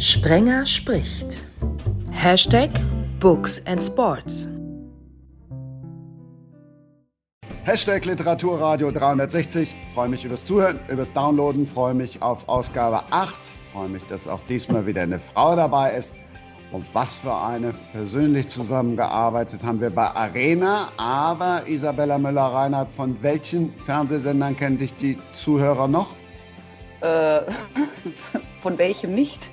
Sprenger spricht. Hashtag Books and Sports. Hashtag Literaturradio 360. Freue mich übers Zuhören, übers Downloaden. Freue mich auf Ausgabe 8. Freue mich, dass auch diesmal wieder eine Frau dabei ist. Und was für eine persönlich zusammengearbeitet haben wir bei Arena. Aber Isabella Müller-Reinhardt, von welchen Fernsehsendern kennen dich die Zuhörer noch? Äh, von welchem nicht?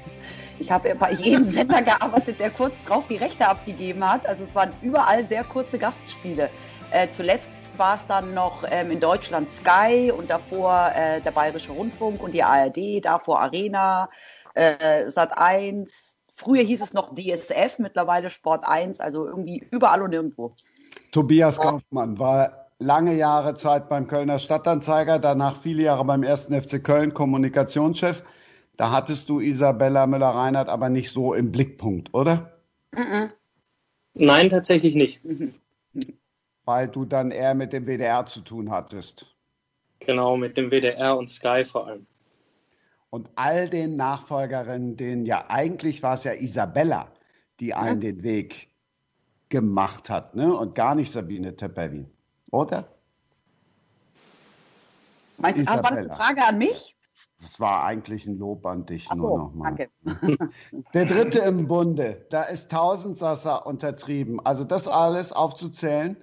Ich habe bei jedem Sender gearbeitet, der kurz drauf die Rechte abgegeben hat. Also es waren überall sehr kurze Gastspiele. Äh, zuletzt war es dann noch ähm, in Deutschland Sky und davor äh, der Bayerische Rundfunk und die ARD, davor Arena, äh, Sat 1, Früher hieß es noch DSF, mittlerweile Sport 1, also irgendwie überall und nirgendwo. Tobias Kaufmann war lange Jahre Zeit beim Kölner Stadtanzeiger, danach viele Jahre beim ersten FC Köln Kommunikationschef. Da hattest du Isabella Müller-Reinhardt aber nicht so im Blickpunkt, oder? Nein, tatsächlich nicht. Weil du dann eher mit dem WDR zu tun hattest. Genau, mit dem WDR und Sky vor allem und all den Nachfolgerinnen, denen ja eigentlich war es ja Isabella, die einen ja. den Weg gemacht hat, ne? Und gar nicht Sabine Teppelin, oder? Meinst du, war eine Frage an mich? Das war eigentlich ein Lob an dich Ach nur so, nochmal. Danke. Der dritte im Bunde, da ist Tausendsasser untertrieben. Also das alles aufzuzählen,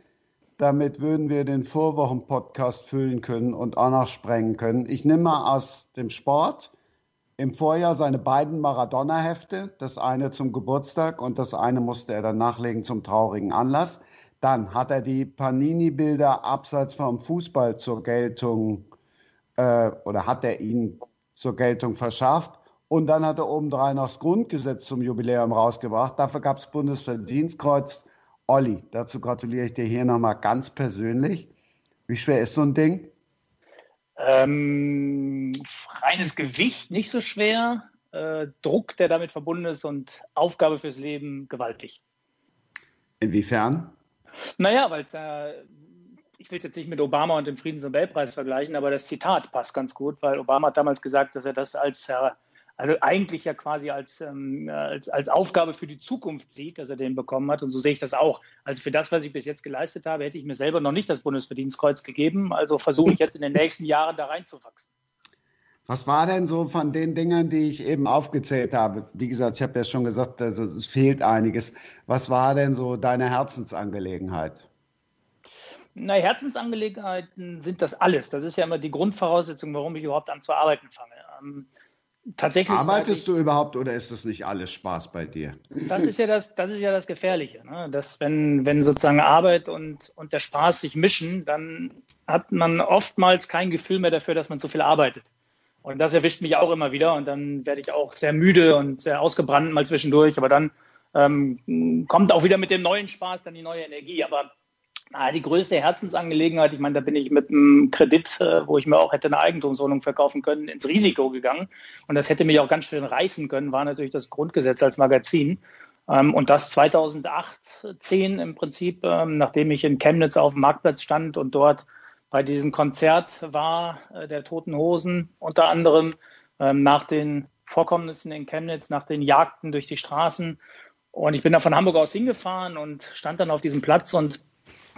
damit würden wir den Vorwochen-Podcast füllen können und auch noch sprengen können. Ich nehme mal aus dem Sport im Vorjahr seine beiden Maradona-Hefte, das eine zum Geburtstag und das eine musste er dann nachlegen zum traurigen Anlass. Dann hat er die Panini-Bilder abseits vom Fußball zur Geltung äh, oder hat er ihn zur Geltung verschafft. Und dann hat er obendrein noch das Grundgesetz zum Jubiläum rausgebracht. Dafür gab es Bundesverdienstkreuz. Olli, dazu gratuliere ich dir hier nochmal ganz persönlich. Wie schwer ist so ein Ding? Ähm, reines Gewicht nicht so schwer, äh, Druck, der damit verbunden ist und Aufgabe fürs Leben gewaltig. Inwiefern? Naja, weil es äh, ich will es jetzt nicht mit Obama und dem Friedensnobelpreis vergleichen, aber das Zitat passt ganz gut, weil Obama hat damals gesagt, dass er das als äh, also eigentlich ja quasi als, ähm, als, als Aufgabe für die Zukunft sieht, dass er den bekommen hat. Und so sehe ich das auch. Also für das, was ich bis jetzt geleistet habe, hätte ich mir selber noch nicht das Bundesverdienstkreuz gegeben. Also versuche ich jetzt in den nächsten Jahren da reinzuwachsen. Was war denn so von den Dingen, die ich eben aufgezählt habe? Wie gesagt, ich habe ja schon gesagt, also es fehlt einiges. Was war denn so deine Herzensangelegenheit? Na, Herzensangelegenheiten sind das alles. Das ist ja immer die Grundvoraussetzung, warum ich überhaupt an zu arbeiten fange. Ähm, tatsächlich. Arbeitest ich, du überhaupt oder ist das nicht alles Spaß bei dir? Das ist ja das, das, ist ja das Gefährliche. Ne? Dass wenn, wenn sozusagen Arbeit und, und der Spaß sich mischen, dann hat man oftmals kein Gefühl mehr dafür, dass man zu viel arbeitet. Und das erwischt mich auch immer wieder und dann werde ich auch sehr müde und sehr ausgebrannt mal zwischendurch. Aber dann ähm, kommt auch wieder mit dem neuen Spaß dann die neue Energie. Aber na, die größte Herzensangelegenheit, ich meine, da bin ich mit einem Kredit, äh, wo ich mir auch hätte eine Eigentumswohnung verkaufen können, ins Risiko gegangen. Und das hätte mich auch ganz schön reißen können, war natürlich das Grundgesetz als Magazin. Ähm, und das 2008, 10 im Prinzip, ähm, nachdem ich in Chemnitz auf dem Marktplatz stand und dort bei diesem Konzert war, äh, der Toten Hosen unter anderem, ähm, nach den Vorkommnissen in Chemnitz, nach den Jagden durch die Straßen. Und ich bin da von Hamburg aus hingefahren und stand dann auf diesem Platz und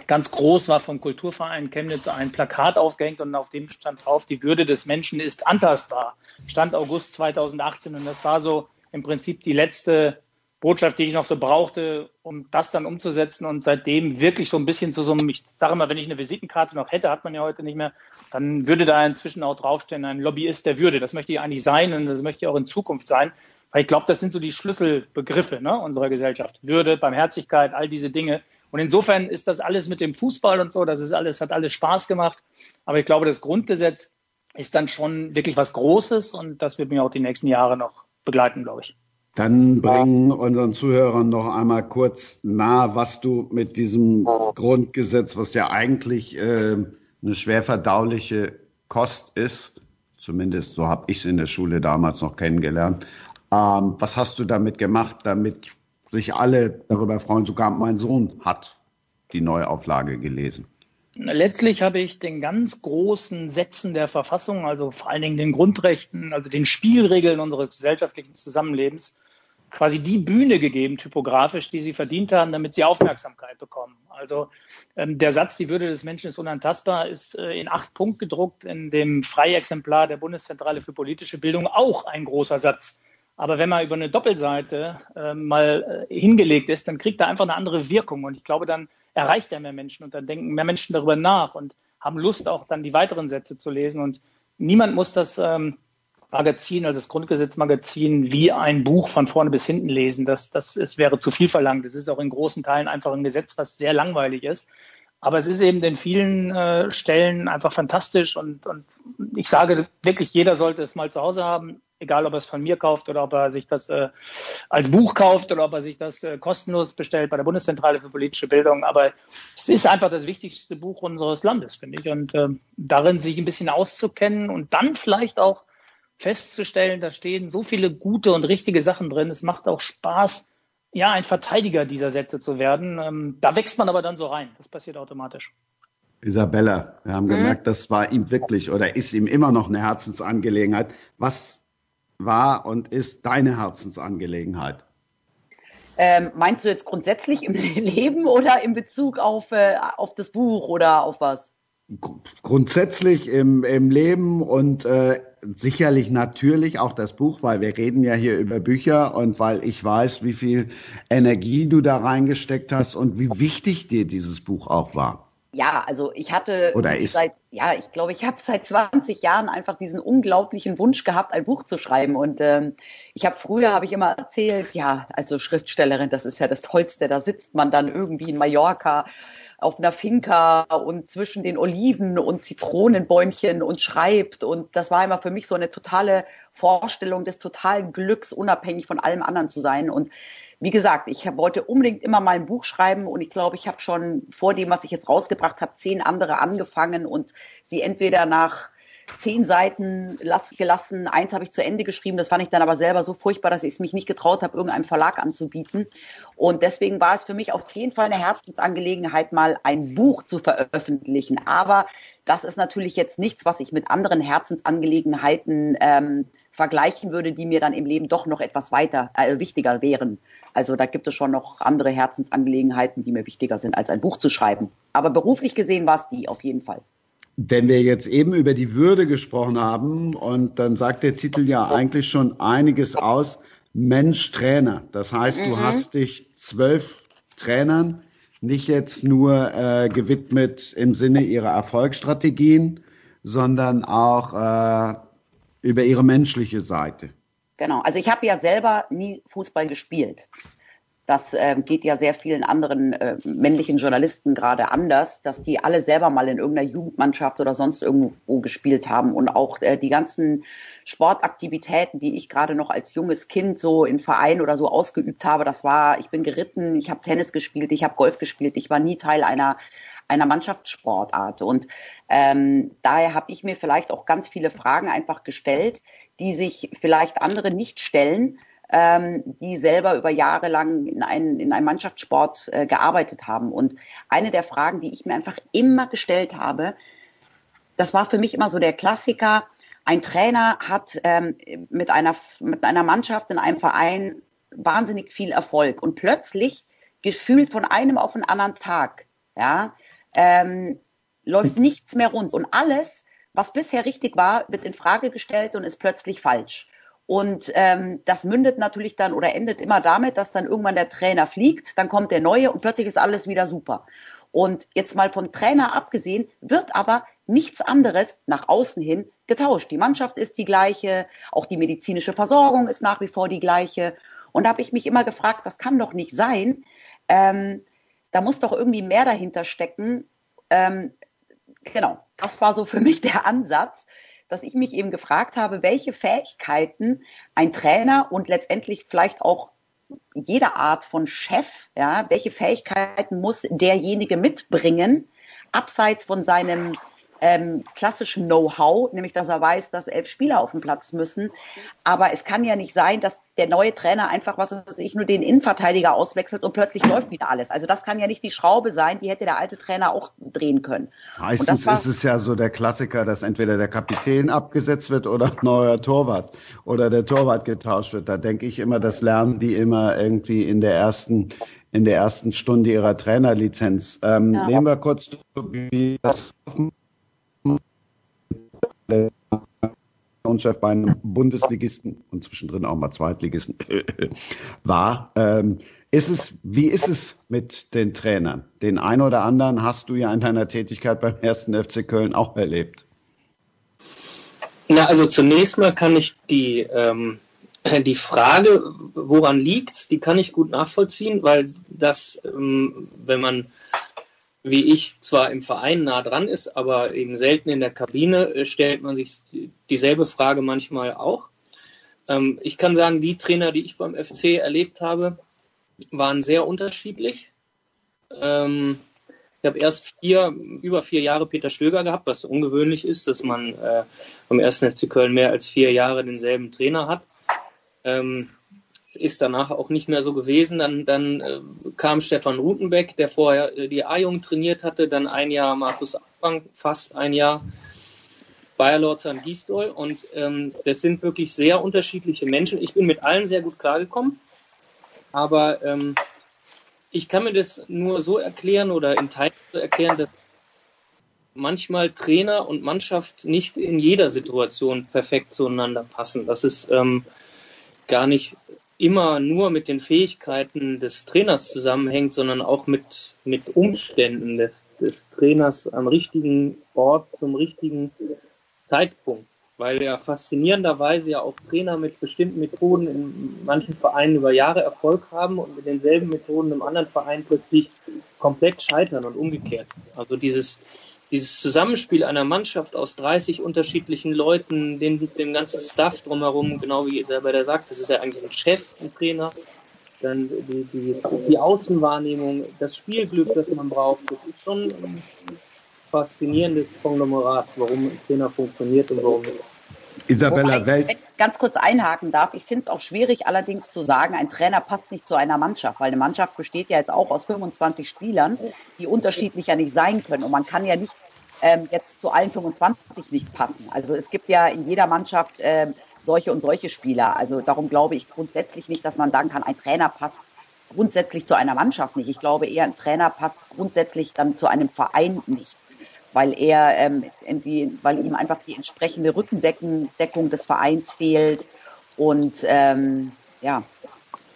Ganz groß war vom Kulturverein Chemnitz ein Plakat aufgehängt und auf dem stand drauf, die Würde des Menschen ist antastbar. Stand August 2018 und das war so im Prinzip die letzte Botschaft, die ich noch so brauchte, um das dann umzusetzen und seitdem wirklich so ein bisschen zu so einem, ich sage mal, wenn ich eine Visitenkarte noch hätte, hat man ja heute nicht mehr, dann würde da inzwischen auch draufstehen, ein Lobbyist der Würde. Das möchte ich eigentlich sein und das möchte ich auch in Zukunft sein, weil ich glaube, das sind so die Schlüsselbegriffe ne, unserer Gesellschaft. Würde, Barmherzigkeit, all diese Dinge. Und insofern ist das alles mit dem Fußball und so, das ist alles, hat alles Spaß gemacht. Aber ich glaube, das Grundgesetz ist dann schon wirklich was Großes und das wird mir auch die nächsten Jahre noch begleiten, glaube ich. Dann bringen unseren Zuhörern noch einmal kurz nahe, was du mit diesem Grundgesetz, was ja eigentlich äh, eine schwer verdauliche Kost ist, zumindest so habe ich es in der Schule damals noch kennengelernt. Ähm, was hast du damit gemacht, damit sich alle darüber freuen. Sogar mein Sohn hat die Neuauflage gelesen. Letztlich habe ich den ganz großen Sätzen der Verfassung, also vor allen Dingen den Grundrechten, also den Spielregeln unseres gesellschaftlichen Zusammenlebens, quasi die Bühne gegeben, typografisch, die sie verdient haben, damit sie Aufmerksamkeit bekommen. Also ähm, der Satz, die Würde des Menschen ist unantastbar, ist äh, in acht Punkt gedruckt in dem Freiexemplar der Bundeszentrale für politische Bildung auch ein großer Satz. Aber wenn man über eine Doppelseite äh, mal äh, hingelegt ist, dann kriegt er einfach eine andere Wirkung. Und ich glaube, dann erreicht er mehr Menschen und dann denken mehr Menschen darüber nach und haben Lust, auch dann die weiteren Sätze zu lesen. Und niemand muss das ähm, Magazin, also das Grundgesetzmagazin, wie ein Buch von vorne bis hinten lesen. Das, das, das wäre zu viel verlangt. Es ist auch in großen Teilen einfach ein Gesetz, was sehr langweilig ist. Aber es ist eben in vielen äh, Stellen einfach fantastisch und, und ich sage wirklich, jeder sollte es mal zu Hause haben, egal ob er es von mir kauft oder ob er sich das äh, als Buch kauft oder ob er sich das äh, kostenlos bestellt bei der Bundeszentrale für politische Bildung. Aber es ist einfach das wichtigste Buch unseres Landes, finde ich. Und äh, darin sich ein bisschen auszukennen und dann vielleicht auch festzustellen, da stehen so viele gute und richtige Sachen drin. Es macht auch Spaß, ja, ein Verteidiger dieser Sätze zu werden. Ähm, da wächst man aber dann so rein. Das passiert automatisch. Isabella, wir haben gemerkt, das war ihm wirklich oder ist ihm immer noch eine Herzensangelegenheit. Was war und ist deine Herzensangelegenheit? Ähm, meinst du jetzt grundsätzlich im Leben oder in Bezug auf, äh, auf das Buch oder auf was? Grundsätzlich im, im Leben und äh, sicherlich natürlich auch das Buch, weil wir reden ja hier über Bücher und weil ich weiß, wie viel Energie du da reingesteckt hast und wie wichtig dir dieses Buch auch war. Ja, also ich hatte Oder ist. seit, ja, ich glaube, ich habe seit 20 Jahren einfach diesen unglaublichen Wunsch gehabt, ein Buch zu schreiben. Und ähm, ich habe früher, habe ich immer erzählt, ja, also Schriftstellerin, das ist ja das Tollste, da sitzt man dann irgendwie in Mallorca auf einer Finca und zwischen den Oliven und Zitronenbäumchen und schreibt. Und das war immer für mich so eine totale Vorstellung des totalen Glücks, unabhängig von allem anderen zu sein. Und wie gesagt, ich wollte unbedingt immer mal ein Buch schreiben und ich glaube, ich habe schon vor dem, was ich jetzt rausgebracht habe, zehn andere angefangen und sie entweder nach zehn Seiten gelassen. Eins habe ich zu Ende geschrieben. Das fand ich dann aber selber so furchtbar, dass ich es mich nicht getraut habe, irgendeinem Verlag anzubieten. Und deswegen war es für mich auf jeden Fall eine Herzensangelegenheit, mal ein Buch zu veröffentlichen. Aber das ist natürlich jetzt nichts, was ich mit anderen Herzensangelegenheiten ähm, vergleichen würde, die mir dann im Leben doch noch etwas weiter äh, wichtiger wären. Also da gibt es schon noch andere Herzensangelegenheiten, die mir wichtiger sind, als ein Buch zu schreiben. Aber beruflich gesehen war es die auf jeden Fall. Wenn wir jetzt eben über die Würde gesprochen haben, und dann sagt der Titel ja eigentlich schon einiges aus, Mensch Trainer. Das heißt, mhm. du hast dich zwölf Trainern nicht jetzt nur äh, gewidmet im Sinne ihrer Erfolgsstrategien, sondern auch äh, über ihre menschliche Seite. Genau, also ich habe ja selber nie Fußball gespielt. Das äh, geht ja sehr vielen anderen äh, männlichen Journalisten gerade anders, dass die alle selber mal in irgendeiner Jugendmannschaft oder sonst irgendwo gespielt haben und auch äh, die ganzen Sportaktivitäten, die ich gerade noch als junges Kind so in Verein oder so ausgeübt habe, das war, ich bin geritten, ich habe Tennis gespielt, ich habe Golf gespielt, ich war nie Teil einer einer Mannschaftssportart. Und ähm, daher habe ich mir vielleicht auch ganz viele Fragen einfach gestellt, die sich vielleicht andere nicht stellen, ähm, die selber über Jahre lang in, ein, in einem Mannschaftssport äh, gearbeitet haben. Und eine der Fragen, die ich mir einfach immer gestellt habe, das war für mich immer so der Klassiker. Ein Trainer hat ähm, mit, einer, mit einer Mannschaft in einem Verein wahnsinnig viel Erfolg und plötzlich gefühlt von einem auf den anderen Tag, ja, ähm, läuft nichts mehr rund und alles, was bisher richtig war, wird in Frage gestellt und ist plötzlich falsch. Und ähm, das mündet natürlich dann oder endet immer damit, dass dann irgendwann der Trainer fliegt, dann kommt der neue und plötzlich ist alles wieder super. Und jetzt mal vom Trainer abgesehen, wird aber nichts anderes nach außen hin getauscht. Die Mannschaft ist die gleiche, auch die medizinische Versorgung ist nach wie vor die gleiche. Und da habe ich mich immer gefragt, das kann doch nicht sein. Ähm, da muss doch irgendwie mehr dahinter stecken. Ähm, genau, das war so für mich der Ansatz dass ich mich eben gefragt habe, welche Fähigkeiten ein Trainer und letztendlich vielleicht auch jede Art von Chef, ja, welche Fähigkeiten muss derjenige mitbringen, abseits von seinem ähm, klassischen Know-how, nämlich dass er weiß, dass elf Spieler auf dem Platz müssen. Aber es kann ja nicht sein, dass der neue Trainer einfach, was weiß ich, nur den Innenverteidiger auswechselt und plötzlich läuft wieder alles. Also das kann ja nicht die Schraube sein, die hätte der alte Trainer auch drehen können. Meistens ist es ja so der Klassiker, dass entweder der Kapitän abgesetzt wird oder ein neuer Torwart oder der Torwart getauscht wird. Da denke ich immer, das lernen die immer irgendwie in der ersten in der ersten Stunde ihrer Trainerlizenz. Ähm, ja. Nehmen wir kurz Tobias Chef bei einem Bundesligisten und zwischendrin auch mal Zweitligisten war. Ähm, ist es, wie ist es mit den Trainern? Den einen oder anderen hast du ja in deiner Tätigkeit beim ersten FC Köln auch erlebt. Na, also zunächst mal kann ich die, ähm, die Frage, woran liegt die kann ich gut nachvollziehen, weil das, ähm, wenn man wie ich zwar im Verein nah dran ist, aber eben selten in der Kabine, äh, stellt man sich dieselbe Frage manchmal auch. Ähm, ich kann sagen, die Trainer, die ich beim FC erlebt habe, waren sehr unterschiedlich. Ähm, ich habe erst vier, über vier Jahre Peter Stöger gehabt, was ungewöhnlich ist, dass man äh, beim ersten FC Köln mehr als vier Jahre denselben Trainer hat. Ist danach auch nicht mehr so gewesen. Dann, dann äh, kam Stefan Rutenbeck, der vorher äh, die A-Jung trainiert hatte, dann ein Jahr Markus Abfang, fast ein Jahr Bayer Lorzan Gisdol. Und ähm, das sind wirklich sehr unterschiedliche Menschen. Ich bin mit allen sehr gut klargekommen, aber ähm, ich kann mir das nur so erklären oder in Teilen so erklären, dass manchmal Trainer und Mannschaft nicht in jeder Situation perfekt zueinander passen. Das ist ähm, gar nicht immer nur mit den Fähigkeiten des Trainers zusammenhängt, sondern auch mit, mit Umständen des, des Trainers am richtigen Ort zum richtigen Zeitpunkt. Weil ja faszinierenderweise ja auch Trainer mit bestimmten Methoden in manchen Vereinen über Jahre Erfolg haben und mit denselben Methoden im anderen Verein plötzlich komplett scheitern und umgekehrt. Also dieses dieses Zusammenspiel einer Mannschaft aus 30 unterschiedlichen Leuten, dem, dem ganzen Stuff drumherum, genau wie Isabella sagt, das ist ja eigentlich ein Chef, ein Trainer, dann die, die, die Außenwahrnehmung, das Spielglück, das man braucht, das ist schon ein faszinierendes Konglomerat, warum ein Trainer funktioniert und warum nicht. Isabella Wobei, Welt. Wenn ich ganz kurz einhaken darf, ich finde es auch schwierig allerdings zu sagen, ein Trainer passt nicht zu einer Mannschaft, weil eine Mannschaft besteht ja jetzt auch aus 25 Spielern, die unterschiedlicher nicht sein können. Und man kann ja nicht ähm, jetzt zu allen 25 nicht passen. Also es gibt ja in jeder Mannschaft ähm, solche und solche Spieler. Also darum glaube ich grundsätzlich nicht, dass man sagen kann, ein Trainer passt grundsätzlich zu einer Mannschaft nicht. Ich glaube eher, ein Trainer passt grundsätzlich dann zu einem Verein nicht weil er ähm, irgendwie, weil ihm einfach die entsprechende Rückendeckung des Vereins fehlt und ähm, ja,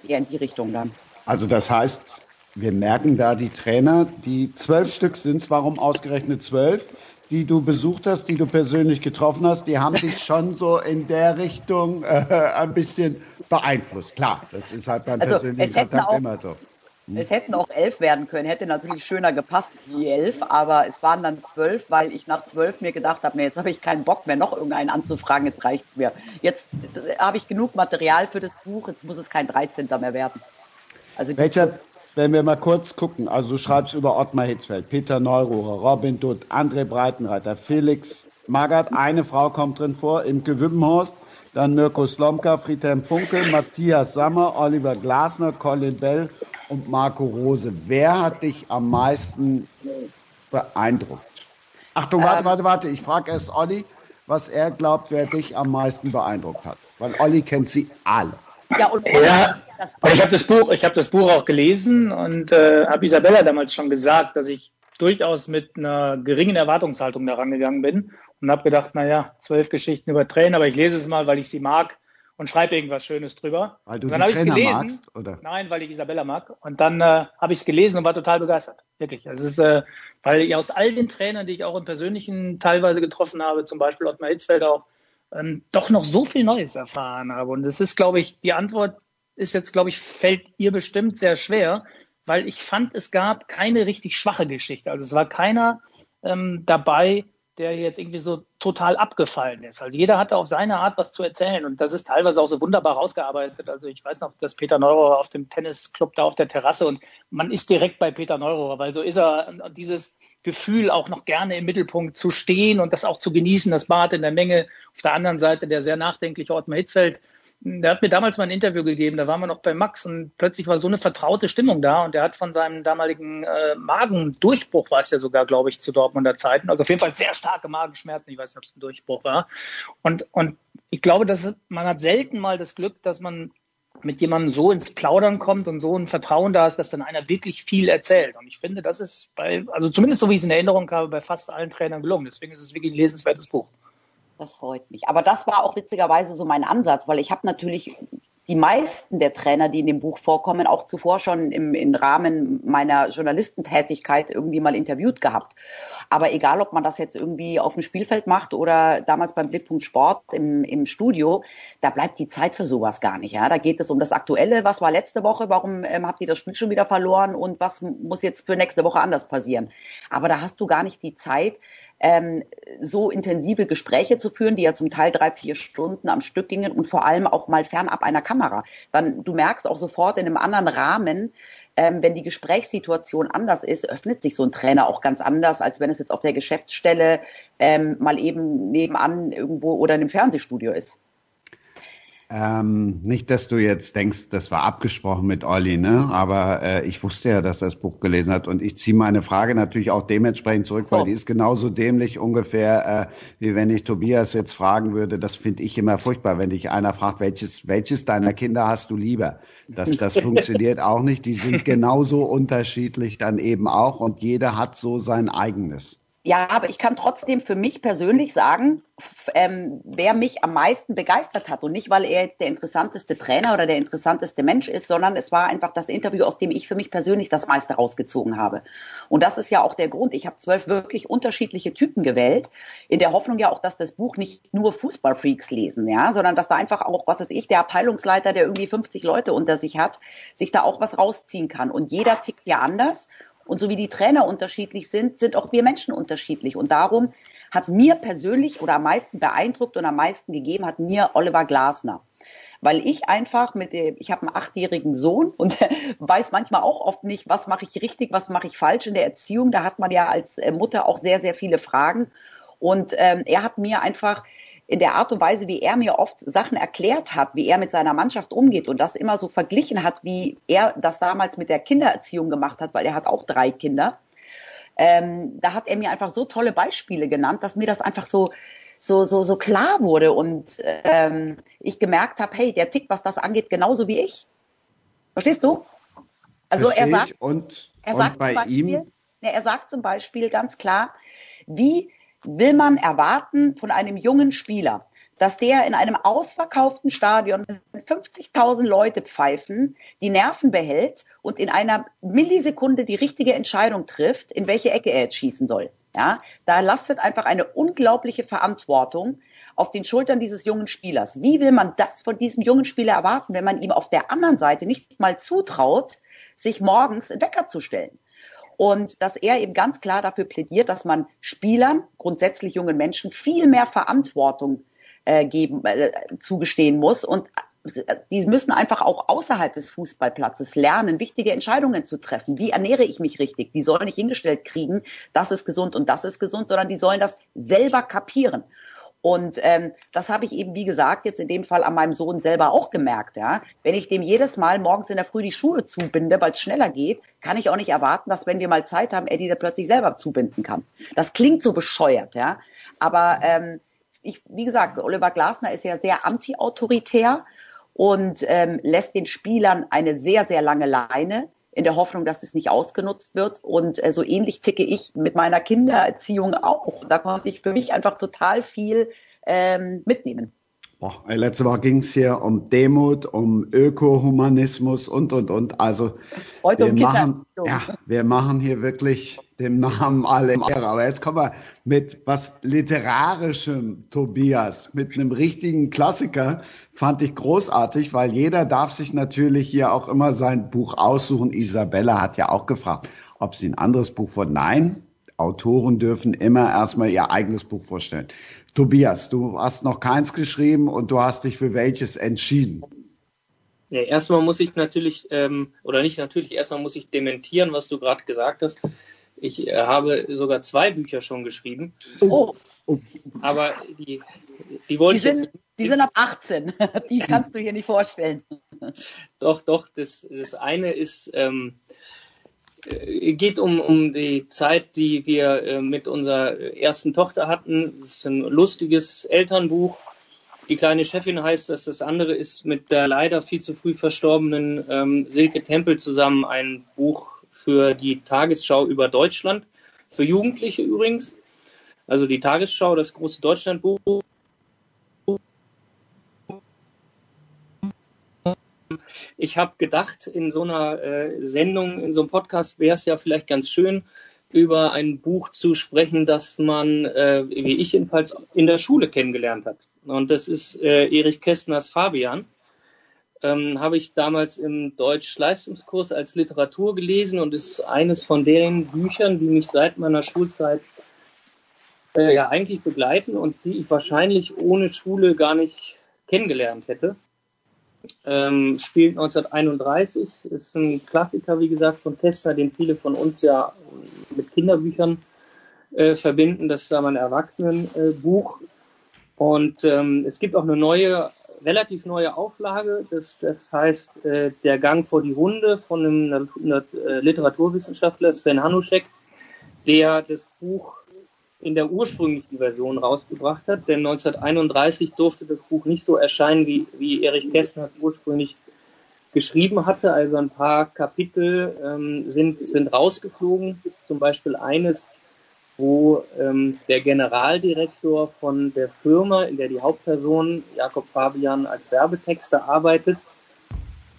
eher in die Richtung dann. Also das heißt, wir merken da die Trainer, die zwölf Stück sind, warum ausgerechnet zwölf, die du besucht hast, die du persönlich getroffen hast, die haben dich schon so in der Richtung äh, ein bisschen beeinflusst. Klar, das ist halt beim also persönlichen Kontakt immer so. Es hätten auch elf werden können, hätte natürlich schöner gepasst, die elf, aber es waren dann zwölf, weil ich nach zwölf mir gedacht habe, nee, jetzt habe ich keinen Bock mehr, noch irgendeinen anzufragen, jetzt reicht es mir. Jetzt habe ich genug Material für das Buch, jetzt muss es kein 13. mehr werden. Also Welcher, wenn wir mal kurz gucken, also du schreibst über Ottmar Hitzfeld, Peter Neururer, Robin Dutt, André Breitenreiter, Felix Magath, eine Frau kommt drin vor, Imke Wimmenhorst, dann Mirko Slomka, Friedhelm Funkel, Matthias Sammer, Oliver Glasner, Colin Bell und Marco Rose. Wer hat dich am meisten beeindruckt? Achtung, warte, ähm, warte, warte. Ich frage erst Olli, was er glaubt, wer dich am meisten beeindruckt hat. Weil Olli kennt sie alle. Ja, und ja, ich habe das Buch, ich habe das Buch auch gelesen und äh, habe Isabella damals schon gesagt, dass ich durchaus mit einer geringen Erwartungshaltung daran gegangen bin und habe gedacht, naja, zwölf Geschichten über Tränen, aber ich lese es mal, weil ich sie mag und schreibe irgendwas Schönes drüber. Weil du und dann die Trainer gelesen, magst, oder? Nein, weil ich Isabella mag. Und dann äh, habe ich es gelesen und war total begeistert. Wirklich. Also es ist, äh, weil ich aus all den Trainern, die ich auch im Persönlichen teilweise getroffen habe, zum Beispiel Ottmar Hitzfeld auch, ähm, doch noch so viel Neues erfahren habe. Und es ist, glaube ich, die Antwort ist jetzt, glaube ich, fällt ihr bestimmt sehr schwer, weil ich fand, es gab keine richtig schwache Geschichte. Also es war keiner ähm, dabei, der jetzt irgendwie so total abgefallen ist. Also jeder hatte auf seine Art was zu erzählen und das ist teilweise auch so wunderbar rausgearbeitet. Also ich weiß noch, dass Peter Neurohrer auf dem Tennisclub da auf der Terrasse und man ist direkt bei Peter Neurohrer, weil so ist er dieses Gefühl auch noch gerne im Mittelpunkt zu stehen und das auch zu genießen, das Bad in der Menge. Auf der anderen Seite der sehr nachdenkliche Ottmar Hitzfeld, der hat mir damals mal ein Interview gegeben, da waren wir noch bei Max und plötzlich war so eine vertraute Stimmung da und der hat von seinem damaligen äh, Magendurchbruch, war es ja sogar, glaube ich, zu Dortmunder Zeiten, also auf jeden Fall sehr starke Magenschmerzen, ich weiß nicht, ob es ein Durchbruch war. Und, und ich glaube, dass man hat selten mal das Glück, dass man mit jemandem so ins Plaudern kommt und so ein Vertrauen da ist, dass dann einer wirklich viel erzählt. Und ich finde, das ist bei, also zumindest so wie ich es in Erinnerung habe, bei fast allen Trainern gelungen. Deswegen ist es wirklich ein lesenswertes Buch. Das freut mich. Aber das war auch witzigerweise so mein Ansatz, weil ich habe natürlich die meisten der Trainer, die in dem Buch vorkommen, auch zuvor schon im, im Rahmen meiner Journalistentätigkeit irgendwie mal interviewt gehabt. Aber egal, ob man das jetzt irgendwie auf dem Spielfeld macht oder damals beim Blickpunkt Sport im, im Studio, da bleibt die Zeit für sowas gar nicht. Ja, da geht es um das Aktuelle. Was war letzte Woche? Warum ähm, habt ihr das Spiel schon wieder verloren? Und was muss jetzt für nächste Woche anders passieren? Aber da hast du gar nicht die Zeit, ähm, so intensive Gespräche zu führen, die ja zum Teil drei, vier Stunden am Stück gingen und vor allem auch mal fernab einer Kamera. Dann, du merkst auch sofort in einem anderen Rahmen, ähm, wenn die Gesprächssituation anders ist, öffnet sich so ein Trainer auch ganz anders, als wenn es jetzt auf der Geschäftsstelle ähm, mal eben nebenan irgendwo oder in einem Fernsehstudio ist. Ähm, nicht, dass du jetzt denkst, das war abgesprochen mit Olli, ne? Aber äh, ich wusste ja, dass er das Buch gelesen hat und ich ziehe meine Frage natürlich auch dementsprechend zurück, so. weil die ist genauso dämlich ungefähr, äh, wie wenn ich Tobias jetzt fragen würde. Das finde ich immer furchtbar, wenn dich einer fragt, welches welches deiner Kinder hast du lieber? Das das funktioniert auch nicht. Die sind genauso unterschiedlich dann eben auch und jeder hat so sein eigenes. Ja, aber ich kann trotzdem für mich persönlich sagen, ähm, wer mich am meisten begeistert hat. Und nicht, weil er jetzt der interessanteste Trainer oder der interessanteste Mensch ist, sondern es war einfach das Interview, aus dem ich für mich persönlich das meiste rausgezogen habe. Und das ist ja auch der Grund. Ich habe zwölf wirklich unterschiedliche Typen gewählt, in der Hoffnung ja auch, dass das Buch nicht nur Fußballfreaks lesen, ja, sondern dass da einfach auch, was weiß ich, der Abteilungsleiter, der irgendwie 50 Leute unter sich hat, sich da auch was rausziehen kann. Und jeder tickt ja anders. Und so wie die Trainer unterschiedlich sind, sind auch wir Menschen unterschiedlich. Und darum hat mir persönlich oder am meisten beeindruckt und am meisten gegeben hat mir Oliver Glasner. Weil ich einfach mit dem, ich habe einen achtjährigen Sohn und weiß manchmal auch oft nicht, was mache ich richtig, was mache ich falsch in der Erziehung. Da hat man ja als äh, Mutter auch sehr, sehr viele Fragen. Und ähm, er hat mir einfach in der Art und Weise, wie er mir oft Sachen erklärt hat, wie er mit seiner Mannschaft umgeht und das immer so verglichen hat, wie er das damals mit der Kindererziehung gemacht hat, weil er hat auch drei Kinder. Ähm, da hat er mir einfach so tolle Beispiele genannt, dass mir das einfach so so so so klar wurde und ähm, ich gemerkt habe, hey, der tickt, was das angeht, genauso wie ich. Verstehst du? Also Versteh er sagt, und, er sagt und bei Beispiel, ihm, er sagt zum Beispiel ganz klar, wie will man erwarten von einem jungen Spieler, dass der in einem ausverkauften Stadion mit 50.000 Leute pfeifen, die Nerven behält und in einer Millisekunde die richtige Entscheidung trifft, in welche Ecke er jetzt schießen soll. Ja, da lastet einfach eine unglaubliche Verantwortung auf den Schultern dieses jungen Spielers. Wie will man das von diesem jungen Spieler erwarten, wenn man ihm auf der anderen Seite nicht mal zutraut, sich morgens in Wecker zu stellen? Und dass er eben ganz klar dafür plädiert, dass man Spielern, grundsätzlich jungen Menschen, viel mehr Verantwortung äh, geben, äh, zugestehen muss. Und äh, die müssen einfach auch außerhalb des Fußballplatzes lernen, wichtige Entscheidungen zu treffen. Wie ernähre ich mich richtig? Die sollen nicht hingestellt kriegen, das ist gesund und das ist gesund, sondern die sollen das selber kapieren. Und ähm, das habe ich eben, wie gesagt, jetzt in dem Fall an meinem Sohn selber auch gemerkt. Ja? Wenn ich dem jedes Mal morgens in der Früh die Schuhe zubinde, weil es schneller geht, kann ich auch nicht erwarten, dass wenn wir mal Zeit haben, er die da plötzlich selber zubinden kann. Das klingt so bescheuert, ja. Aber ähm, ich, wie gesagt, Oliver Glasner ist ja sehr anti-autoritär und ähm, lässt den Spielern eine sehr, sehr lange Leine in der Hoffnung, dass es nicht ausgenutzt wird. Und äh, so ähnlich ticke ich mit meiner Kindererziehung auch. Da konnte ich für mich einfach total viel ähm, mitnehmen. Boah, letzte Woche ging es hier um Demut, um Ökohumanismus und, und, und. Also Heute wir, um machen, ja, wir machen hier wirklich dem Namen alle Ehre. Aber jetzt kommen wir mit was Literarischem, Tobias, mit einem richtigen Klassiker. Fand ich großartig, weil jeder darf sich natürlich hier auch immer sein Buch aussuchen. Isabella hat ja auch gefragt, ob sie ein anderes Buch vor. Nein, Autoren dürfen immer erstmal ihr eigenes Buch vorstellen. Tobias, du hast noch keins geschrieben und du hast dich für welches entschieden? Ja, erstmal muss ich natürlich, ähm, oder nicht natürlich, erstmal muss ich dementieren, was du gerade gesagt hast. Ich äh, habe sogar zwei Bücher schon geschrieben. Oh. Aber die, die wollte Die ich sind, jetzt. die sind ab 18. Die kannst du hier nicht vorstellen. Doch, doch, das, das eine ist, ähm, äh, geht um, um die Zeit, die wir äh, mit unserer ersten Tochter hatten. Das ist ein lustiges Elternbuch. Die kleine Chefin heißt das. Das andere ist mit der leider viel zu früh verstorbenen ähm, Silke Tempel zusammen ein Buch für die Tagesschau über Deutschland. Für Jugendliche übrigens. Also die Tagesschau, das große Deutschlandbuch. Ich habe gedacht, in so einer äh, Sendung, in so einem Podcast wäre es ja vielleicht ganz schön, über ein Buch zu sprechen, das man, äh, wie ich jedenfalls, in der Schule kennengelernt hat. Und das ist äh, Erich Kästners Fabian. Ähm, habe ich damals im Deutsch-Leistungskurs als Literatur gelesen und ist eines von den Büchern, die mich seit meiner Schulzeit äh, ja eigentlich begleiten und die ich wahrscheinlich ohne Schule gar nicht kennengelernt hätte. Ähm, spielt 1931, ist ein Klassiker, wie gesagt, von Kästner, den viele von uns ja mit Kinderbüchern äh, verbinden. Das ist aber ein Erwachsenenbuch. Und ähm, es gibt auch eine neue, relativ neue Auflage. Das, das heißt äh, Der Gang vor die Hunde von einem äh, Literaturwissenschaftler Sven Hanuschek, der das Buch in der ursprünglichen Version rausgebracht hat. Denn 1931 durfte das Buch nicht so erscheinen, wie, wie Erich Kästner es ursprünglich geschrieben hatte. Also ein paar Kapitel ähm, sind, sind rausgeflogen. Zum Beispiel eines, wo ähm, der Generaldirektor von der Firma, in der die Hauptperson Jakob Fabian als Werbetexter arbeitet,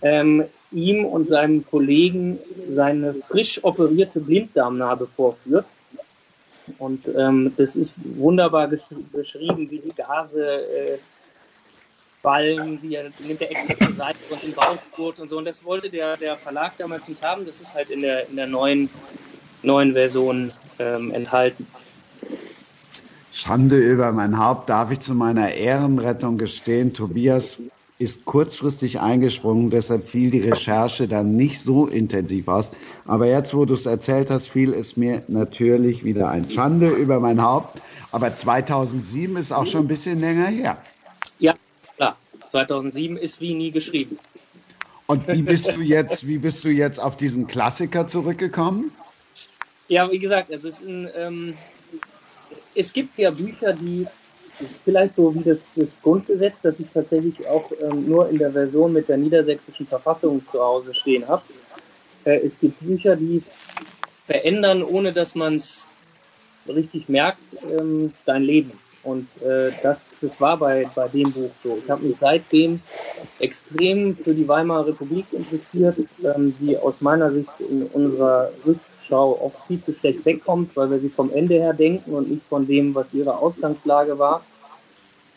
ähm, ihm und seinem Kollegen seine frisch operierte Blinddarmnarbe vorführt. Und ähm, das ist wunderbar beschrieben, wie die Gase äh, ballen, wie er nimmt der extra zur Seite und den Bauchgurt und so. Und das wollte der, der Verlag damals nicht haben. Das ist halt in der, in der neuen, neuen Version ähm, enthalten. Schande über mein Haupt, darf ich zu meiner Ehrenrettung gestehen, Tobias ist kurzfristig eingesprungen, deshalb fiel die Recherche dann nicht so intensiv aus. Aber jetzt, wo du es erzählt hast, fiel es mir natürlich wieder ein Schande über mein Haupt. Aber 2007 ist auch schon ein bisschen länger her. Ja, klar. 2007 ist wie nie geschrieben. Und wie bist du jetzt, wie bist du jetzt auf diesen Klassiker zurückgekommen? Ja, wie gesagt, es ist ein, ähm, es gibt ja Bücher, die ist vielleicht so wie das, das Grundgesetz, das ich tatsächlich auch ähm, nur in der Version mit der niedersächsischen Verfassung zu Hause stehen habe. Äh, es gibt Bücher, die verändern, ohne dass man es richtig merkt, ähm, dein Leben. Und äh, das, das war bei, bei dem Buch so. Ich habe mich seitdem extrem für die Weimarer Republik interessiert, ähm, die aus meiner Sicht in unserer Rückschau oft viel zu schlecht wegkommt, weil wir sie vom Ende her denken und nicht von dem, was ihre Ausgangslage war.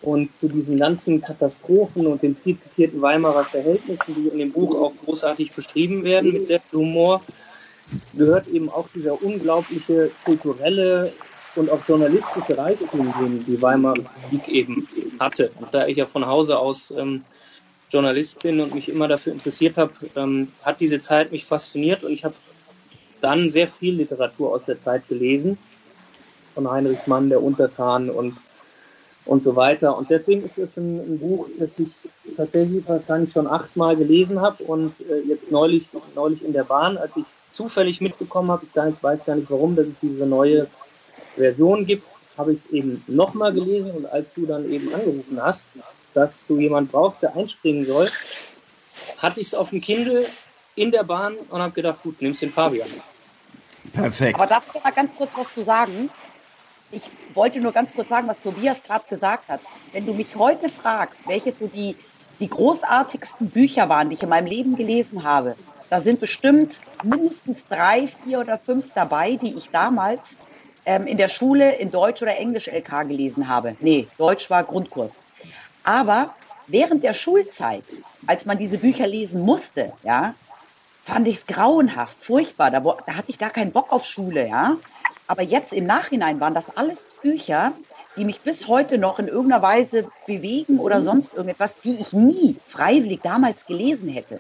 Und zu diesen ganzen Katastrophen und den viel zitierten Weimarer Verhältnissen, die in dem Buch auch großartig beschrieben werden, mit sehr viel Humor, gehört eben auch dieser unglaubliche kulturelle und auch journalistische Reichtum, den die Weimarer Republik eben hatte. Und da ich ja von Hause aus ähm, Journalist bin und mich immer dafür interessiert habe, ähm, hat diese Zeit mich fasziniert und ich habe dann sehr viel Literatur aus der Zeit gelesen, von Heinrich Mann, der Untertan und und so weiter. Und deswegen ist es ein, ein, Buch, das ich tatsächlich wahrscheinlich schon achtmal gelesen habe und äh, jetzt neulich, neulich in der Bahn, als ich zufällig mitbekommen habe, ich gar weiß gar nicht warum, dass es diese neue Version gibt, habe ich es eben nochmal gelesen und als du dann eben angerufen hast, dass du jemand brauchst, der einspringen soll, hatte ich es auf dem Kindle in der Bahn und habe gedacht, gut, nimmst den Fabian. Perfekt. Aber darf ich mal ganz kurz was zu sagen? Ich wollte nur ganz kurz sagen, was Tobias gerade gesagt hat. Wenn du mich heute fragst, welche so die, die großartigsten Bücher waren, die ich in meinem Leben gelesen habe, da sind bestimmt mindestens drei, vier oder fünf dabei, die ich damals ähm, in der Schule in Deutsch oder Englisch LK gelesen habe. Nee, Deutsch war Grundkurs. Aber während der Schulzeit, als man diese Bücher lesen musste, ja, fand ich es grauenhaft, furchtbar. Da, da, hatte ich gar keinen Bock auf Schule, ja. Aber jetzt im Nachhinein waren das alles Bücher, die mich bis heute noch in irgendeiner Weise bewegen oder sonst irgendetwas, die ich nie freiwillig damals gelesen hätte.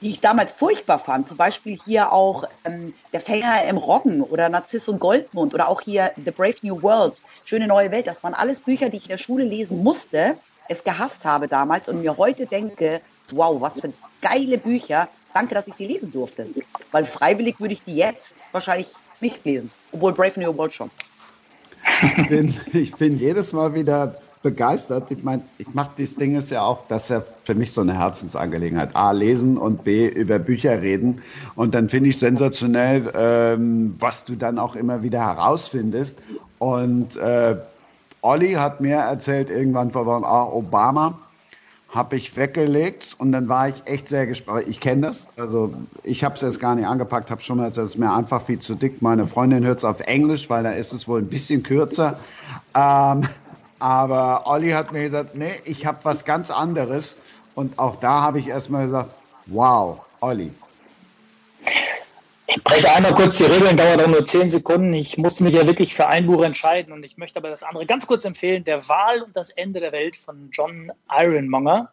Die ich damals furchtbar fand. Zum Beispiel hier auch ähm, Der Fänger im Roggen oder Narziss und Goldmund oder auch hier The Brave New World, Schöne neue Welt. Das waren alles Bücher, die ich in der Schule lesen musste, es gehasst habe damals und mir heute denke, wow, was für geile Bücher. Danke, dass ich sie lesen durfte. Weil freiwillig würde ich die jetzt wahrscheinlich nicht lesen. Obwohl Brave New World schon. Ich bin, ich bin jedes Mal wieder begeistert. Ich meine, ich mache dieses Ding ist ja auch, das ist ja für mich so eine Herzensangelegenheit. A, lesen und B, über Bücher reden. Und dann finde ich sensationell, ähm, was du dann auch immer wieder herausfindest. Und äh, Olli hat mir erzählt, irgendwann vor Wochen, ah, Obama habe ich weggelegt und dann war ich echt sehr gespannt. Ich kenne das, also ich habe es jetzt gar nicht angepackt, habe schon mal gesagt, es ist mir einfach viel zu dick. Meine Freundin hört es auf Englisch, weil da ist es wohl ein bisschen kürzer. Ähm, aber Olli hat mir gesagt, nee, ich habe was ganz anderes. Und auch da habe ich erstmal gesagt, wow, Olli, ich breche einmal kurz die Regeln, dauert auch nur zehn Sekunden. Ich musste mich ja wirklich für ein Buch entscheiden und ich möchte aber das andere ganz kurz empfehlen. Der Wahl und das Ende der Welt von John Ironmonger.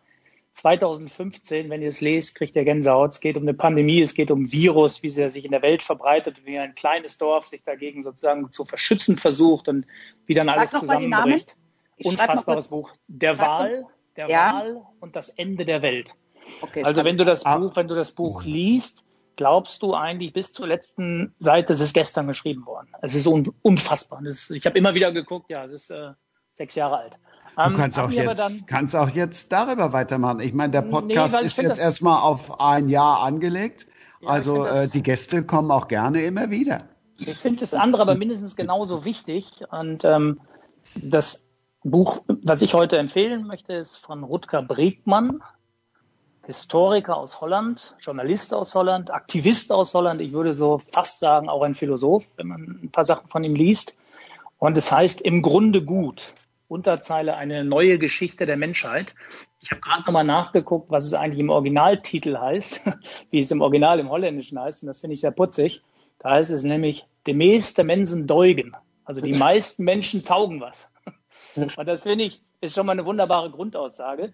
2015, wenn ihr es lest, kriegt ihr Gänsehaut. Es geht um eine Pandemie, es geht um Virus, wie er sich in der Welt verbreitet, wie ein kleines Dorf sich dagegen sozusagen zu verschützen versucht und wie dann alles zusammenbricht. Unfassbares Buch. Der Wahl, der ja. Wahl und das Ende der Welt. Okay, also wenn du das Buch, wenn du das Buch liest, glaubst du eigentlich bis zur letzten Seite, es ist gestern geschrieben worden. Es ist un unfassbar. Ist, ich habe immer wieder geguckt, ja, es ist äh, sechs Jahre alt. Du ähm, kannst, auch jetzt, dann, kannst auch jetzt darüber weitermachen. Ich meine, der Podcast nee, ist jetzt erstmal auf ein Jahr angelegt. Ja, also äh, die Gäste kommen auch gerne immer wieder. Ich finde das andere aber mindestens genauso wichtig. Und ähm, das Buch, was ich heute empfehlen möchte, ist von Rutger Bregmann, Historiker aus Holland, Journalist aus Holland, Aktivist aus Holland, ich würde so fast sagen auch ein Philosoph, wenn man ein paar Sachen von ihm liest. Und es heißt im Grunde gut. Unterzeile eine neue Geschichte der Menschheit. Ich habe gerade nochmal nachgeguckt, was es eigentlich im Originaltitel heißt, wie es im Original im Holländischen heißt, und das finde ich sehr putzig. Da heißt es nämlich, de meeste Mensen deugen. Also die meisten Menschen taugen was. Und das finde ich, ist schon mal eine wunderbare Grundaussage.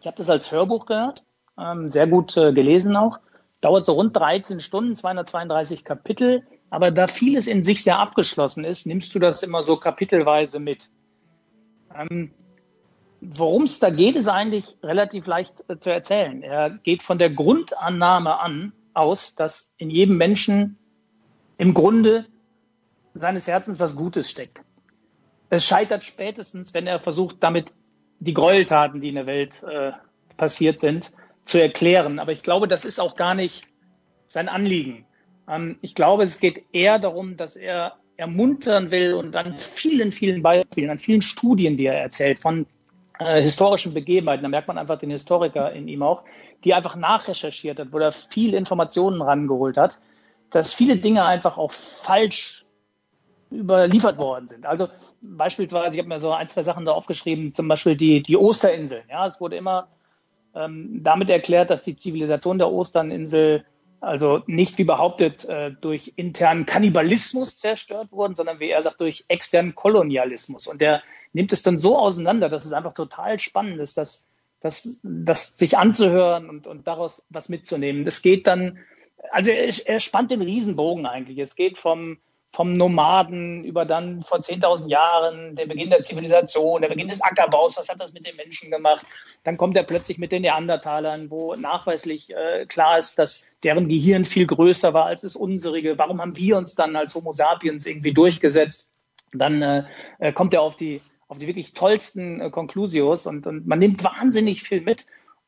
Ich habe das als Hörbuch gehört ähm, sehr gut äh, gelesen auch. Dauert so rund 13 Stunden, 232 Kapitel. Aber da vieles in sich sehr abgeschlossen ist, nimmst du das immer so kapitelweise mit. Ähm, Worum es da geht, ist eigentlich relativ leicht äh, zu erzählen. Er geht von der Grundannahme an aus, dass in jedem Menschen im Grunde seines Herzens was Gutes steckt. Es scheitert spätestens, wenn er versucht, damit die Gräueltaten, die in der Welt äh, passiert sind, zu erklären. Aber ich glaube, das ist auch gar nicht sein Anliegen. Ähm, ich glaube, es geht eher darum, dass er ermuntern will und an vielen, vielen Beispielen, an vielen Studien, die er erzählt, von äh, historischen Begebenheiten, da merkt man einfach den Historiker in ihm auch, die einfach nachrecherchiert hat, wo er viel Informationen rangeholt hat, dass viele Dinge einfach auch falsch überliefert worden sind. Also beispielsweise, ich habe mir so ein, zwei Sachen da aufgeschrieben, zum Beispiel die, die Osterinseln. Ja, es wurde immer ähm, damit erklärt, dass die Zivilisation der Osterninsel also nicht wie behauptet äh, durch internen Kannibalismus zerstört wurden, sondern wie er sagt, durch externen Kolonialismus. Und der nimmt es dann so auseinander, dass es einfach total spannend ist, dass das, das sich anzuhören und, und daraus was mitzunehmen. Das geht dann, also er, er spannt den Riesenbogen eigentlich. Es geht vom vom Nomaden über dann vor 10.000 Jahren, der Beginn der Zivilisation, der Beginn des Ackerbaus, was hat das mit den Menschen gemacht? Dann kommt er plötzlich mit den Neandertalern, wo nachweislich äh, klar ist, dass deren Gehirn viel größer war als das unsere. Warum haben wir uns dann als Homo sapiens irgendwie durchgesetzt? Dann äh, äh kommt er auf die, auf die wirklich tollsten äh, Conclusios und, und man nimmt wahnsinnig viel mit.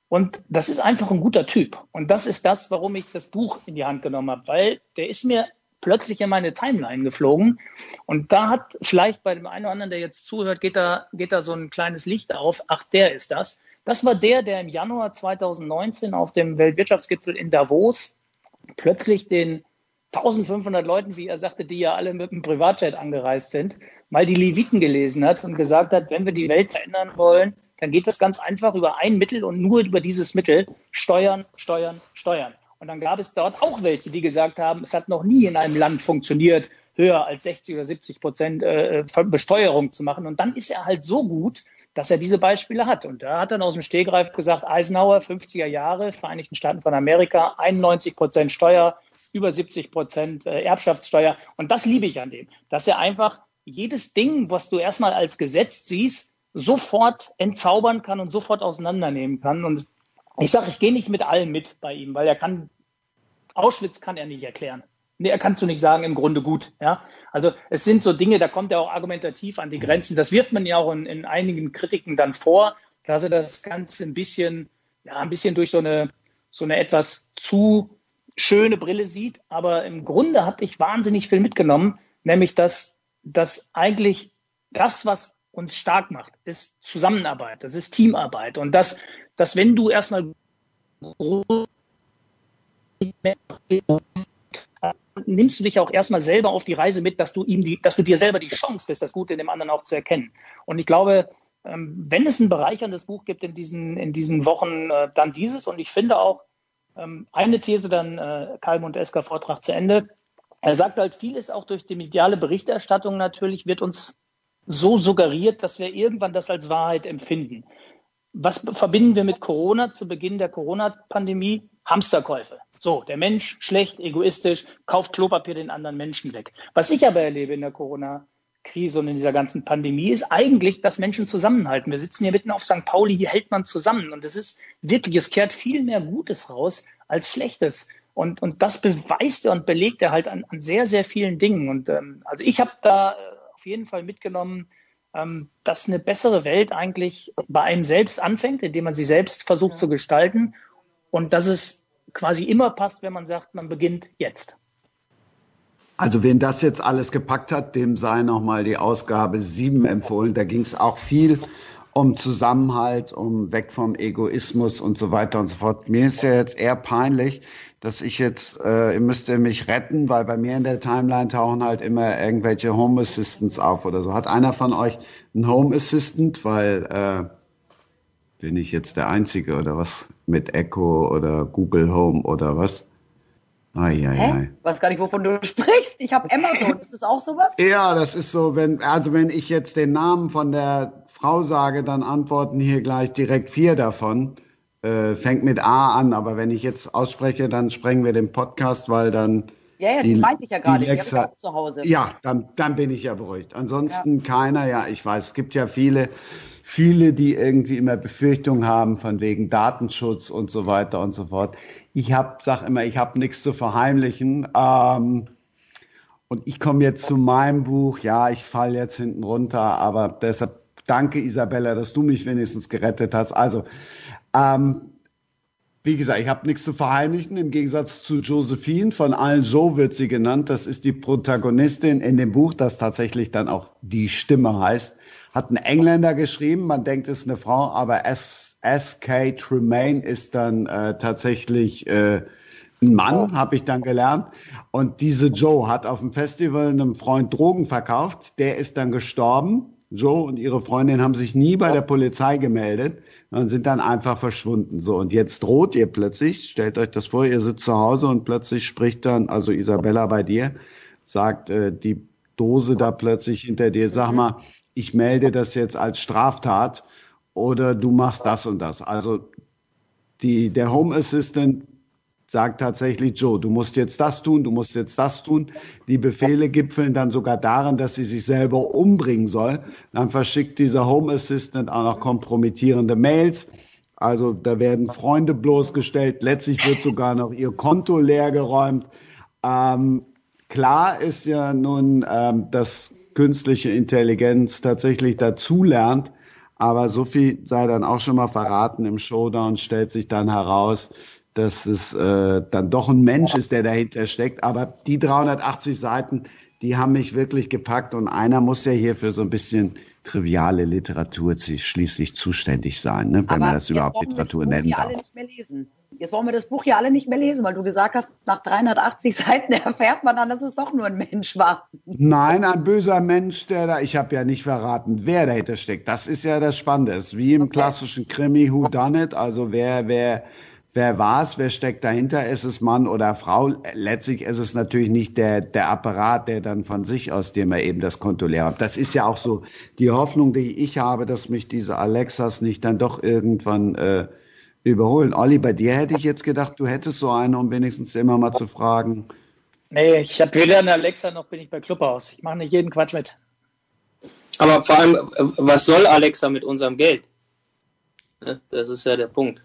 Und das ist einfach ein guter Typ. Und das ist das, warum ich das Buch in die Hand genommen habe, weil der ist mir plötzlich in meine Timeline geflogen. Und da hat vielleicht bei dem einen oder anderen, der jetzt zuhört, geht da, geht da so ein kleines Licht auf. Ach, der ist das. Das war der, der im Januar 2019 auf dem Weltwirtschaftsgipfel in Davos plötzlich den 1500 Leuten, wie er sagte, die ja alle mit dem Privatjet angereist sind, mal die Leviten gelesen hat und gesagt hat, wenn wir die Welt verändern wollen, dann geht das ganz einfach über ein Mittel und nur über dieses Mittel steuern, steuern, steuern. Und dann gab es dort auch welche, die gesagt haben, es hat noch nie in einem Land funktioniert, höher als 60 oder 70 Prozent äh, Besteuerung zu machen. Und dann ist er halt so gut, dass er diese Beispiele hat. Und da hat dann aus dem Stegreif gesagt, Eisenhower, 50er Jahre, Vereinigten Staaten von Amerika, 91 Prozent Steuer, über 70 Prozent äh, Erbschaftssteuer. Und das liebe ich an dem, dass er einfach jedes Ding, was du erstmal als Gesetz siehst, sofort entzaubern kann und sofort auseinandernehmen kann. Und ich sage, ich gehe nicht mit allen mit bei ihm, weil er kann, Auschwitz kann er nicht erklären. Nee, er kannst du nicht sagen, im Grunde gut. Ja? Also es sind so Dinge, da kommt er auch argumentativ an die Grenzen. Das wirft man ja auch in, in einigen Kritiken dann vor, dass er das Ganze ein bisschen, ja, ein bisschen durch so eine, so eine etwas zu schöne Brille sieht. Aber im Grunde habe ich wahnsinnig viel mitgenommen, nämlich dass, dass eigentlich das, was uns stark macht, ist Zusammenarbeit, das ist Teamarbeit. Und dass, dass wenn du erstmal nimmst du dich auch erstmal selber auf die Reise mit, dass du ihm die, dass du dir selber die Chance bist, das Gute in dem anderen auch zu erkennen. Und ich glaube, ähm, wenn es ein bereicherndes Buch gibt in diesen, in diesen Wochen, äh, dann dieses. Und ich finde auch, ähm, eine These dann, äh, Kalm Esker Vortrag zu Ende. Er sagt halt, vieles auch durch die mediale Berichterstattung natürlich wird uns so suggeriert, dass wir irgendwann das als Wahrheit empfinden. Was verbinden wir mit Corona zu Beginn der Corona-Pandemie? Hamsterkäufe. So, der Mensch schlecht, egoistisch, kauft Klopapier den anderen Menschen weg. Was ich aber erlebe in der Corona-Krise und in dieser ganzen Pandemie ist eigentlich, dass Menschen zusammenhalten. Wir sitzen hier mitten auf St. Pauli, hier hält man zusammen. Und es ist wirklich, es kehrt viel mehr Gutes raus als Schlechtes. Und, und das beweist er und belegt er halt an, an sehr, sehr vielen Dingen. Und ähm, also ich habe da auf jeden Fall mitgenommen, ähm, dass eine bessere Welt eigentlich bei einem selbst anfängt, indem man sie selbst versucht ja. zu gestalten und dass es quasi immer passt, wenn man sagt, man beginnt jetzt. Also wen das jetzt alles gepackt hat, dem sei nochmal die Ausgabe 7 empfohlen. Da ging es auch viel um Zusammenhalt, um weg vom Egoismus und so weiter und so fort. Mir ist ja jetzt eher peinlich, dass ich jetzt, äh, ihr müsst ihr mich retten, weil bei mir in der Timeline tauchen halt immer irgendwelche Home Assistants auf oder so. Hat einer von euch einen Home Assistant? Weil äh, bin ich jetzt der Einzige oder was? Mit Echo oder Google Home oder was? Ai, ai, Hä? ai. weiß gar nicht, wovon du sprichst. Ich habe Amazon. Ist das auch sowas? Ja, das ist so, wenn, also wenn ich jetzt den Namen von der Frau sage, dann antworten hier gleich direkt vier davon äh, fängt mit A an, aber wenn ich jetzt ausspreche, dann sprengen wir den Podcast, weil dann. Ja, ja, die, die meinte ich ja gerade, die, die habe zu Hause. Ja, dann, dann bin ich ja beruhigt. Ansonsten ja. keiner, ja, ich weiß, es gibt ja viele, viele, die irgendwie immer Befürchtungen haben von wegen Datenschutz und so weiter und so fort. Ich hab, sag immer, ich habe nichts zu verheimlichen. Ähm, und ich komme jetzt zu meinem Buch. Ja, ich falle jetzt hinten runter, aber deshalb danke Isabella, dass du mich wenigstens gerettet hast. Also ähm, wie gesagt, ich habe nichts zu verheimlichen. Im Gegensatz zu Josephine, von allen Joe wird sie genannt. Das ist die Protagonistin in dem Buch, das tatsächlich dann auch die Stimme heißt. Hat ein Engländer geschrieben. Man denkt, es ist eine Frau, aber S.K. Tremaine ist dann äh, tatsächlich äh, ein Mann, habe ich dann gelernt. Und diese Joe hat auf dem Festival einem Freund Drogen verkauft. Der ist dann gestorben. Joe und ihre Freundin haben sich nie bei der Polizei gemeldet und sind dann einfach verschwunden. So, und jetzt droht ihr plötzlich, stellt euch das vor, ihr sitzt zu Hause und plötzlich spricht dann, also Isabella bei dir, sagt äh, die Dose da plötzlich hinter dir, sag mal, ich melde das jetzt als Straftat oder du machst das und das. Also die, der Home Assistant sagt tatsächlich Joe, du musst jetzt das tun, du musst jetzt das tun. Die Befehle gipfeln dann sogar daran, dass sie sich selber umbringen soll. Dann verschickt dieser Home Assistant auch noch kompromittierende Mails. Also da werden Freunde bloßgestellt. Letztlich wird sogar noch ihr Konto leergeräumt. Ähm, klar ist ja nun, ähm, dass künstliche Intelligenz tatsächlich dazulernt. Aber so viel sei dann auch schon mal verraten. Im Showdown stellt sich dann heraus, dass es äh, dann doch ein Mensch ist, der dahinter steckt. Aber die 380 Seiten, die haben mich wirklich gepackt und einer muss ja hier für so ein bisschen triviale Literatur schließlich zuständig sein, ne, wenn Aber man das überhaupt Literatur nennen darf. Jetzt wollen wir das Buch ja alle nicht mehr lesen, weil du gesagt hast, nach 380 Seiten erfährt man dann, dass es doch nur ein Mensch war. Nein, ein böser Mensch, der da, ich habe ja nicht verraten, wer dahinter steckt. Das ist ja das Spannende. Es ist wie im okay. klassischen Krimi Who Done It, also wer, wer, wer war es, wer steckt dahinter, ist es Mann oder Frau. Letztlich ist es natürlich nicht der, der Apparat, der dann von sich aus dir mal eben das Konto leer hat. Das ist ja auch so die Hoffnung, die ich habe, dass mich diese Alexas nicht dann doch irgendwann äh, überholen. Olli, bei dir hätte ich jetzt gedacht, du hättest so eine, um wenigstens immer mal zu fragen. Nee, ich habe weder eine Alexa noch bin ich bei Clubhaus. Ich mache nicht jeden Quatsch mit. Aber vor allem, was soll Alexa mit unserem Geld? Ne, das ist ja der Punkt.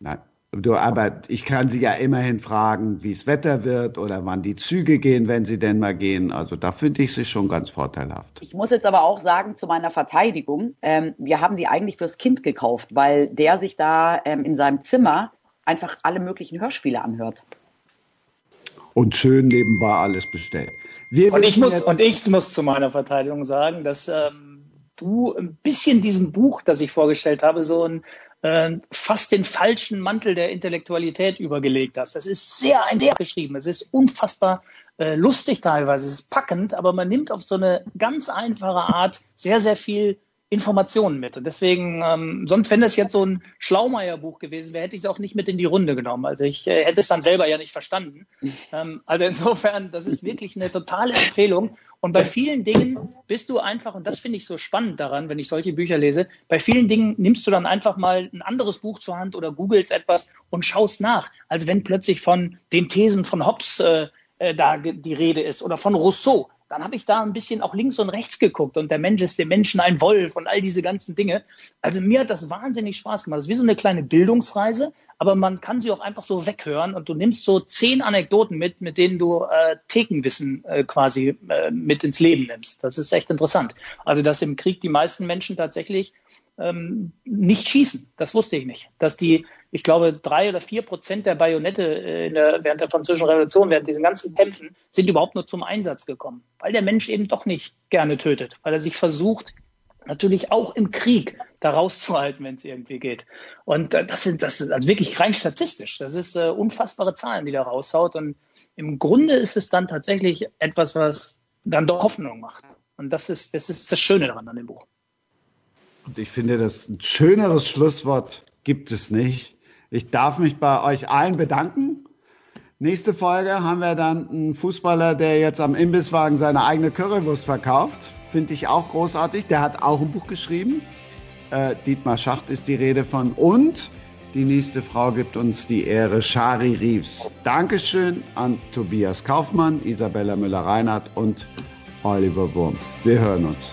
Nein. Du, aber ich kann Sie ja immerhin fragen, wie es Wetter wird oder wann die Züge gehen, wenn sie denn mal gehen. Also da finde ich sie schon ganz vorteilhaft. Ich muss jetzt aber auch sagen, zu meiner Verteidigung, ähm, wir haben sie eigentlich fürs Kind gekauft, weil der sich da ähm, in seinem Zimmer einfach alle möglichen Hörspiele anhört. Und schön nebenbei alles bestellt. und, ich muss, und ich muss zu meiner Verteidigung sagen, dass ähm, du ein bisschen diesem Buch, das ich vorgestellt habe, so ein äh, fast den falschen Mantel der Intellektualität übergelegt hast. Das ist sehr einfach geschrieben. Es ist unfassbar äh, lustig teilweise. Es ist packend, aber man nimmt auf so eine ganz einfache Art sehr, sehr viel Informationen mit. Und deswegen, ähm, sonst, wenn das jetzt so ein Schlaumeier-Buch gewesen wäre, hätte ich es auch nicht mit in die Runde genommen. Also ich äh, hätte es dann selber ja nicht verstanden. Ähm, also insofern, das ist wirklich eine totale Empfehlung. Und bei vielen Dingen bist du einfach, und das finde ich so spannend daran, wenn ich solche Bücher lese, bei vielen Dingen nimmst du dann einfach mal ein anderes Buch zur Hand oder googelst etwas und schaust nach. Also wenn plötzlich von den Thesen von Hobbes äh, äh da die Rede ist oder von Rousseau, dann habe ich da ein bisschen auch links und rechts geguckt und der Mensch ist dem Menschen ein Wolf und all diese ganzen Dinge. Also mir hat das wahnsinnig Spaß gemacht. Das ist wie so eine kleine Bildungsreise, aber man kann sie auch einfach so weghören und du nimmst so zehn Anekdoten mit, mit denen du äh, Thekenwissen äh, quasi äh, mit ins Leben nimmst. Das ist echt interessant. Also dass im Krieg die meisten Menschen tatsächlich ähm, nicht schießen. Das wusste ich nicht. Dass die, ich glaube, drei oder vier Prozent der Bajonette äh, der, während der Französischen Revolution, während diesen ganzen Kämpfen, sind überhaupt nur zum Einsatz gekommen. Weil der Mensch eben doch nicht gerne tötet. Weil er sich versucht, natürlich auch im Krieg da rauszuhalten, wenn es irgendwie geht. Und äh, das sind, das ist also wirklich rein statistisch. Das ist äh, unfassbare Zahlen, die da raushaut. Und im Grunde ist es dann tatsächlich etwas, was dann doch Hoffnung macht. Und das ist, das ist das Schöne daran an dem Buch. Und ich finde, das ein schöneres Schlusswort gibt es nicht. Ich darf mich bei euch allen bedanken. Nächste Folge haben wir dann einen Fußballer, der jetzt am Imbisswagen seine eigene Currywurst verkauft. Finde ich auch großartig. Der hat auch ein Buch geschrieben. Äh, Dietmar Schacht ist die Rede von. Und die nächste Frau gibt uns die Ehre, Shari Reeves. Dankeschön an Tobias Kaufmann, Isabella Müller-Reinhardt und Oliver Wurm. Wir hören uns.